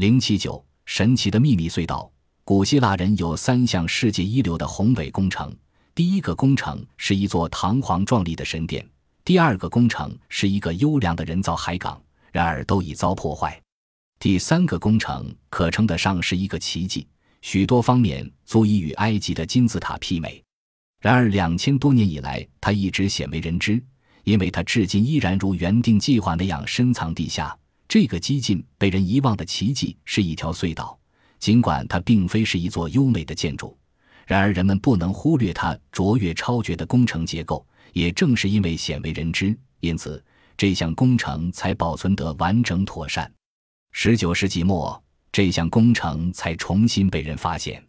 零七九神奇的秘密隧道。古希腊人有三项世界一流的宏伟工程：第一个工程是一座堂皇壮丽的神殿；第二个工程是一个优良的人造海港，然而都已遭破坏；第三个工程可称得上是一个奇迹，许多方面足以与埃及的金字塔媲美。然而两千多年以来，它一直鲜为人知，因为它至今依然如原定计划那样深藏地下。这个几近被人遗忘的奇迹是一条隧道。尽管它并非是一座优美的建筑，然而人们不能忽略它卓越超绝的工程结构。也正是因为鲜为人知，因此这项工程才保存得完整妥善。十九世纪末，这项工程才重新被人发现。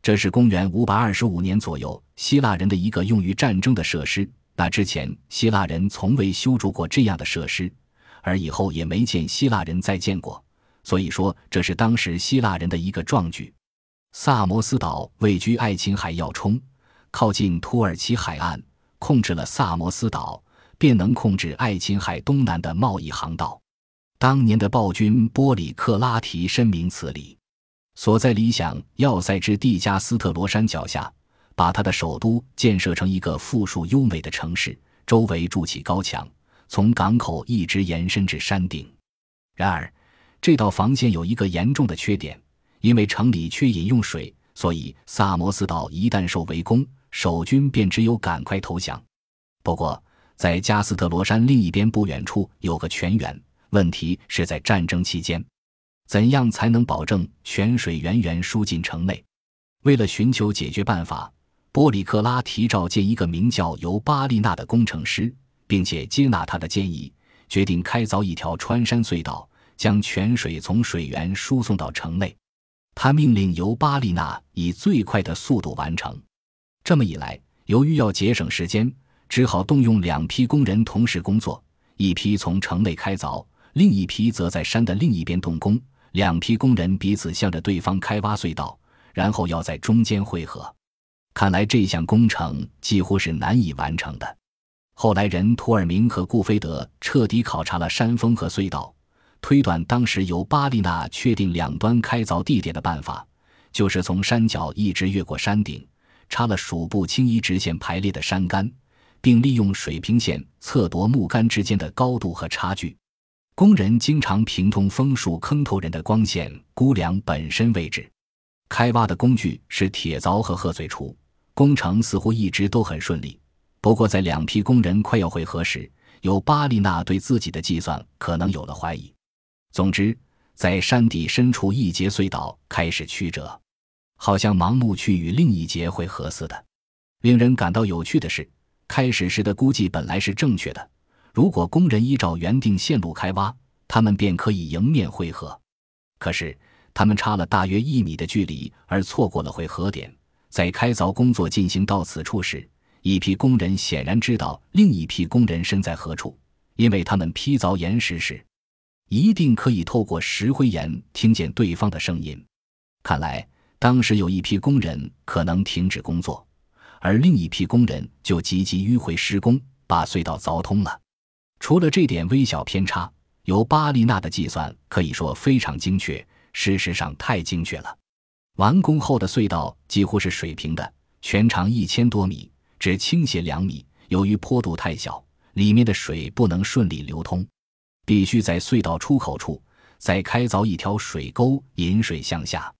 这是公元五百二十五年左右，希腊人的一个用于战争的设施。那之前，希腊人从未修筑过这样的设施，而以后也没见希腊人再见过。所以说，这是当时希腊人的一个壮举。萨摩斯岛位居爱琴海要冲，靠近土耳其海岸，控制了萨摩斯岛，便能控制爱琴海东南的贸易航道。当年的暴君波里克拉提深明此理，所在理想要塞之蒂加斯特罗山脚下，把他的首都建设成一个富庶优美的城市，周围筑起高墙，从港口一直延伸至山顶。然而，这道防线有一个严重的缺点，因为城里缺饮用水，所以萨摩斯岛一旦受围攻，守军便只有赶快投降。不过，在加斯特罗山另一边不远处有个泉源，问题是在战争期间，怎样才能保证泉水源源输进城内？为了寻求解决办法，波里克拉提召见一个名叫尤巴利娜的工程师，并且接纳他的建议，决定开凿一条穿山隧道。将泉水从水源输送到城内，他命令由巴利娜以最快的速度完成。这么一来，由于要节省时间，只好动用两批工人同时工作：一批从城内开凿，另一批则在山的另一边动工。两批工人彼此向着对方开挖隧道，然后要在中间汇合。看来这项工程几乎是难以完成的。后来人图尔明和顾菲德彻底考察了山峰和隧道。推断当时由巴利纳确定两端开凿地点的办法，就是从山脚一直越过山顶，插了数部轻一直线排列的山杆，并利用水平线测度木杆之间的高度和差距。工人经常凭通枫树坑头人的光线估量本身位置。开挖的工具是铁凿和鹤嘴锄。工程似乎一直都很顺利，不过在两批工人快要汇合时，有巴利娜对自己的计算可能有了怀疑。总之，在山底深处一节隧道开始曲折，好像盲目去与另一节汇合似的。令人感到有趣的是，开始时的估计本来是正确的。如果工人依照原定线路开挖，他们便可以迎面汇合。可是，他们差了大约一米的距离，而错过了汇合点。在开凿工作进行到此处时，一批工人显然知道另一批工人身在何处，因为他们劈凿岩石时。一定可以透过石灰岩听见对方的声音。看来当时有一批工人可能停止工作，而另一批工人就积极迂回施工，把隧道凿通了。除了这点微小偏差，由巴利纳的计算可以说非常精确，事实上太精确了。完工后的隧道几乎是水平的，全长一千多米，只倾斜两米。由于坡度太小，里面的水不能顺利流通。必须在隧道出口处再开凿一条水沟引水向下，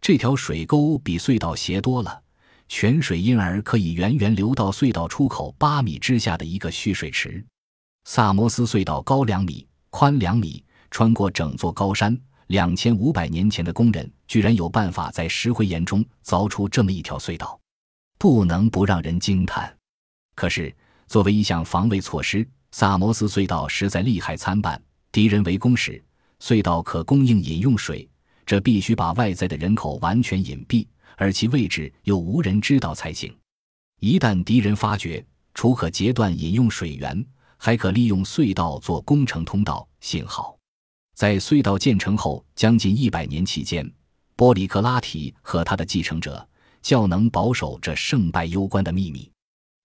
这条水沟比隧道斜多了，泉水因而可以源源流到隧道出口八米之下的一个蓄水池。萨摩斯隧道高两米，宽两米，穿过整座高山。两千五百年前的工人居然有办法在石灰岩中凿出这么一条隧道，不能不让人惊叹。可是，作为一项防卫措施。萨摩斯隧道实在利害参半，敌人围攻时，隧道可供应饮用水，这必须把外在的人口完全隐蔽，而其位置又无人知道才行。一旦敌人发觉，除可截断饮用水源，还可利用隧道做工程通道。幸好，在隧道建成后将近一百年期间，波里克拉提和他的继承者较能保守这胜败攸关的秘密。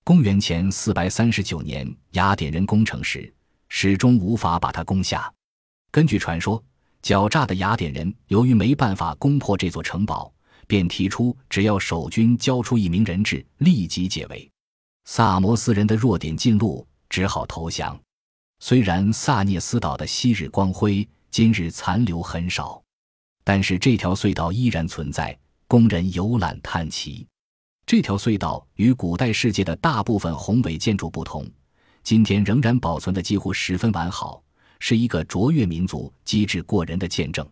公元前四百三十九年，雅典人攻城时，始终无法把它攻下。根据传说，狡诈的雅典人由于没办法攻破这座城堡，便提出只要守军交出一名人质，立即解围。萨摩斯人的弱点近路，只好投降。虽然萨涅斯岛的昔日光辉今日残留很少，但是这条隧道依然存在，工人游览探奇。这条隧道与古代世界的大部分宏伟建筑不同，今天仍然保存的几乎十分完好，是一个卓越民族机智过人的见证。